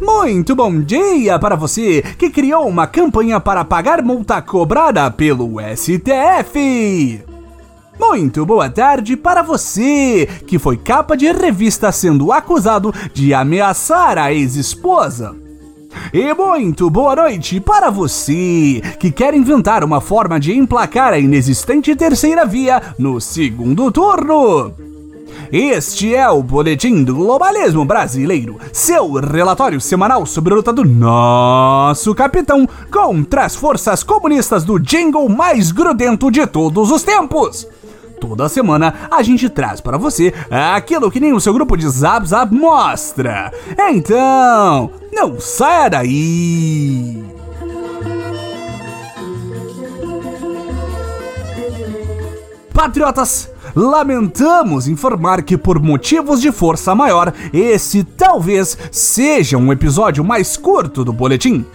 Muito bom dia para você que criou uma campanha para pagar multa cobrada pelo STF. Muito boa tarde para você que foi capa de revista sendo acusado de ameaçar a ex-esposa. E muito boa noite para você que quer inventar uma forma de emplacar a inexistente terceira via no segundo turno. Este é o Boletim do Globalismo Brasileiro, seu relatório semanal sobre a luta do nosso capitão contra as forças comunistas do jingle mais grudento de todos os tempos. Toda semana a gente traz para você aquilo que nem o seu grupo de Zap Zap mostra. Então, não saia daí! Patriotas, lamentamos informar que, por motivos de força maior, esse talvez seja um episódio mais curto do boletim.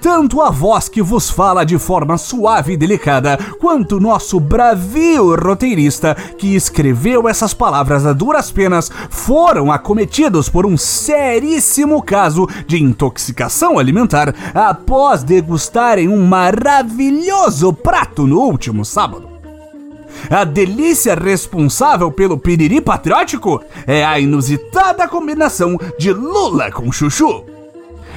Tanto a voz que vos fala de forma suave e delicada, quanto nosso bravio roteirista que escreveu essas palavras a duras penas, foram acometidos por um seríssimo caso de intoxicação alimentar após degustarem um maravilhoso prato no último sábado. A delícia responsável pelo piriri patriótico é a inusitada combinação de Lula com chuchu.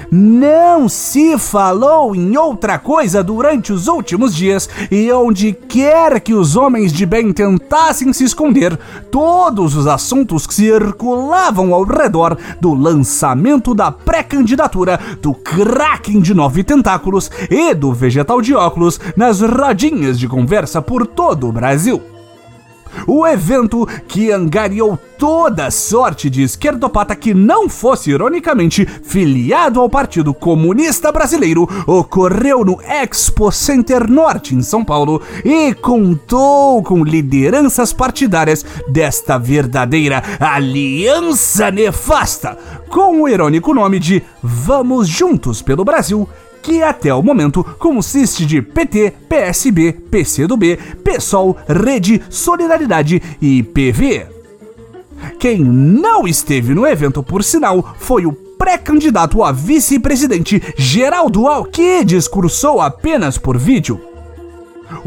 Não se falou em outra coisa durante os últimos dias, e onde quer que os homens de bem tentassem se esconder, todos os assuntos que circulavam ao redor do lançamento da pré-candidatura do Kraken de nove tentáculos e do vegetal de óculos nas rodinhas de conversa por todo o Brasil. O evento que angariou toda sorte de esquerdopata que não fosse ironicamente filiado ao Partido Comunista Brasileiro ocorreu no Expo Center Norte em São Paulo e contou com lideranças partidárias desta verdadeira aliança nefasta, com o irônico nome de Vamos Juntos pelo Brasil que até o momento consiste de PT, PSB, PCdoB, PSOL, Rede, Solidariedade e PV. Quem não esteve no evento, por sinal, foi o pré-candidato a vice-presidente Geraldo Al, que discursou apenas por vídeo.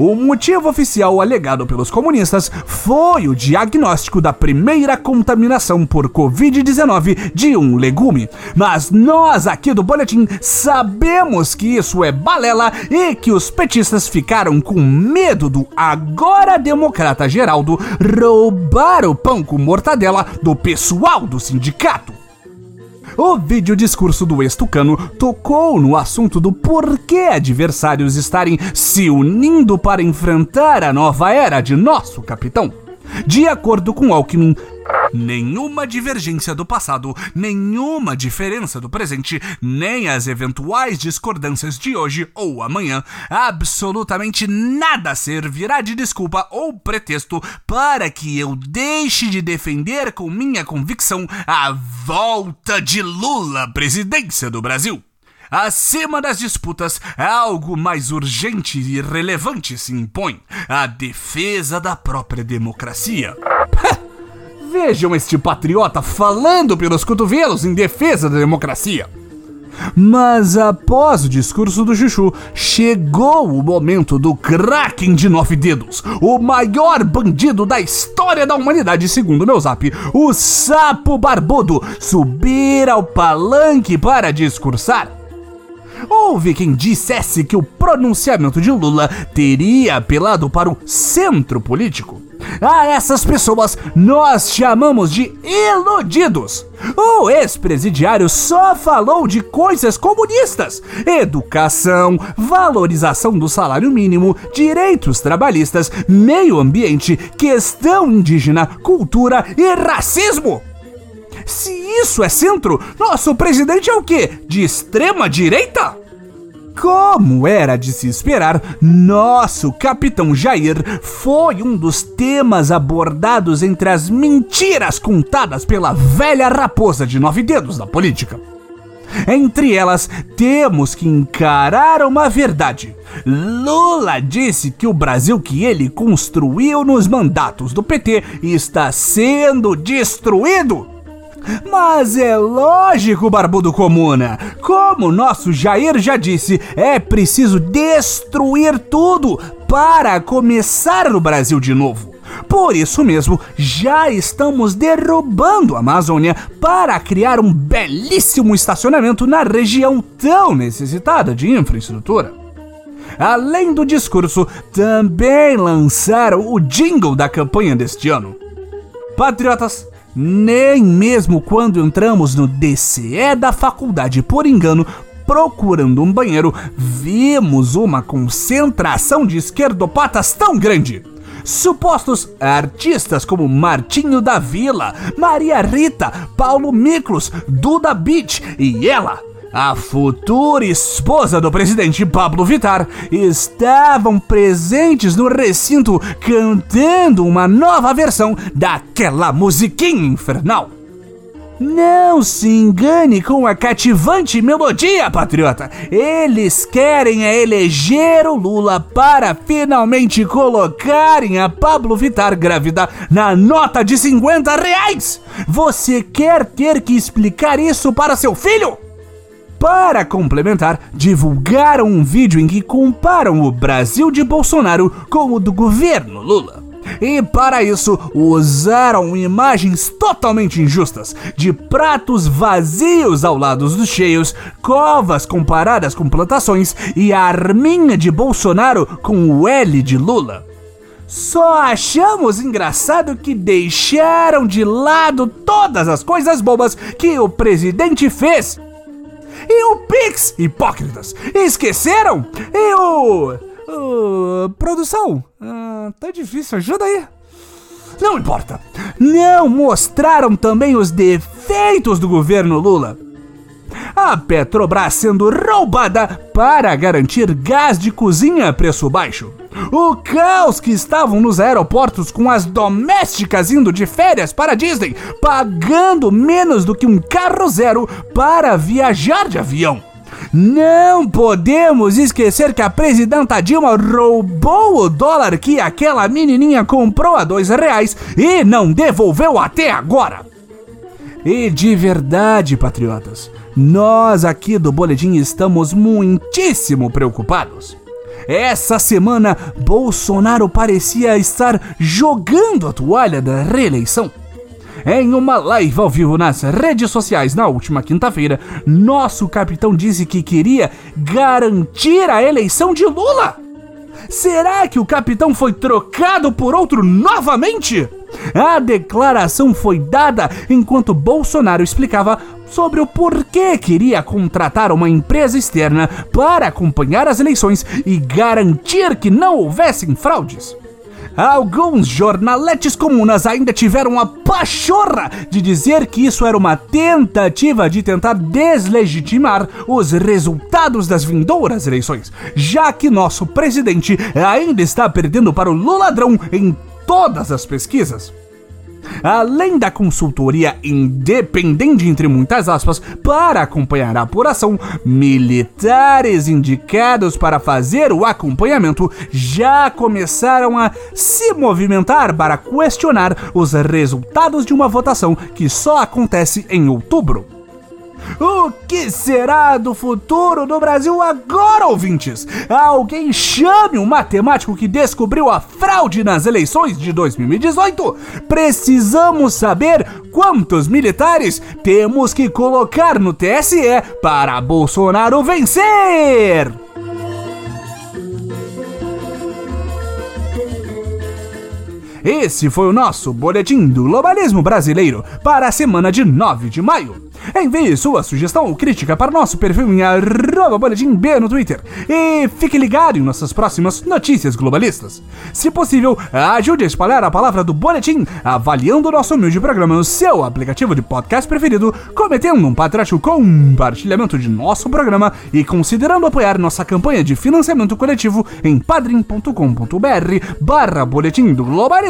O motivo oficial alegado pelos comunistas foi o diagnóstico da primeira contaminação por Covid-19 de um legume. Mas nós aqui do Boletim sabemos que isso é balela e que os petistas ficaram com medo do agora democrata Geraldo roubar o pão com mortadela do pessoal do sindicato. O vídeo discurso do ex-tucano tocou no assunto do porquê adversários estarem se unindo para enfrentar a nova era de nosso capitão. De acordo com Alckmin, nenhuma divergência do passado, nenhuma diferença do presente, nem as eventuais discordâncias de hoje ou amanhã, absolutamente nada servirá de desculpa ou pretexto para que eu deixe de defender com minha convicção a volta de Lula à presidência do Brasil. Acima das disputas, algo mais urgente e relevante se impõe: a defesa da própria democracia. Vejam este patriota falando pelos cotovelos em defesa da democracia. Mas após o discurso do Chuchu, chegou o momento do Kraken de nove dedos, o maior bandido da história da humanidade, segundo meu zap, o sapo barbudo, subir ao palanque para discursar. Houve quem dissesse que o pronunciamento de Lula teria apelado para o centro político. A essas pessoas nós chamamos de iludidos. O ex-presidiário só falou de coisas comunistas: educação, valorização do salário mínimo, direitos trabalhistas, meio ambiente, questão indígena, cultura e racismo. Se isso é centro, nosso presidente é o quê? De extrema direita? Como era de se esperar, nosso capitão Jair foi um dos temas abordados entre as mentiras contadas pela velha raposa de nove dedos da política. Entre elas, temos que encarar uma verdade. Lula disse que o Brasil que ele construiu nos mandatos do PT está sendo destruído. Mas é lógico, Barbudo Comuna. Como nosso Jair já disse, é preciso destruir tudo para começar no Brasil de novo. Por isso mesmo, já estamos derrubando a Amazônia para criar um belíssimo estacionamento na região tão necessitada de infraestrutura. Além do discurso, também lançaram o jingle da campanha deste ano. Patriotas, nem mesmo quando entramos no DCE da faculdade por engano, procurando um banheiro, vimos uma concentração de esquerdopatas tão grande. Supostos artistas como Martinho da Vila, Maria Rita, Paulo Miklos, Duda Beach e ela, a futura esposa do presidente Pablo Vittar, estavam presentes no recinto cantando uma nova versão daquela musiquinha infernal. Não se engane com a cativante melodia, patriota. Eles querem é eleger o Lula para finalmente colocarem a Pablo Vittar grávida na nota de 50 reais. Você quer ter que explicar isso para seu filho? Para complementar, divulgaram um vídeo em que comparam o Brasil de Bolsonaro com o do governo Lula. E para isso, usaram imagens totalmente injustas de pratos vazios ao lado dos cheios, covas comparadas com plantações e a arminha de Bolsonaro com o L de Lula. Só achamos engraçado que deixaram de lado todas as coisas bobas que o presidente fez e o Pix, hipócritas! Esqueceram? E o. o produção? Ah, tá difícil, ajuda aí. Não importa. Não mostraram também os defeitos do governo Lula. A Petrobras sendo roubada para garantir gás de cozinha a preço baixo. O caos que estavam nos aeroportos com as domésticas indo de férias para Disney, pagando menos do que um carro zero para viajar de avião. Não podemos esquecer que a presidenta Dilma roubou o dólar que aquela menininha comprou a dois reais e não devolveu até agora. E de verdade, patriotas, nós aqui do Boletim estamos muitíssimo preocupados. Essa semana, Bolsonaro parecia estar jogando a toalha da reeleição. Em uma live ao vivo nas redes sociais na última quinta-feira, nosso capitão disse que queria garantir a eleição de Lula. Será que o capitão foi trocado por outro novamente? A declaração foi dada enquanto Bolsonaro explicava sobre o porquê queria contratar uma empresa externa para acompanhar as eleições e garantir que não houvessem fraudes. Alguns jornaletes comunas ainda tiveram a pachorra de dizer que isso era uma tentativa de tentar deslegitimar os resultados das vindouras eleições, já que nosso presidente ainda está perdendo para o Luladrão em todas as pesquisas. Além da consultoria independente, entre muitas aspas, para acompanhar a apuração, militares indicados para fazer o acompanhamento já começaram a se movimentar para questionar os resultados de uma votação que só acontece em outubro. O que será do futuro do Brasil agora, ouvintes? Alguém chame o matemático que descobriu a fraude nas eleições de 2018? Precisamos saber quantos militares temos que colocar no TSE para Bolsonaro vencer! Esse foi o nosso Boletim do Globalismo Brasileiro para a semana de 9 de maio. Envie sua sugestão ou crítica para nosso perfil em arroba boletim B no Twitter. E fique ligado em nossas próximas notícias globalistas. Se possível, ajude a espalhar a palavra do boletim, avaliando o nosso humilde programa no seu aplicativo de podcast preferido, cometendo um patriótico compartilhamento de nosso programa e considerando apoiar nossa campanha de financiamento coletivo em padrim.com.br barra boletim do globalismo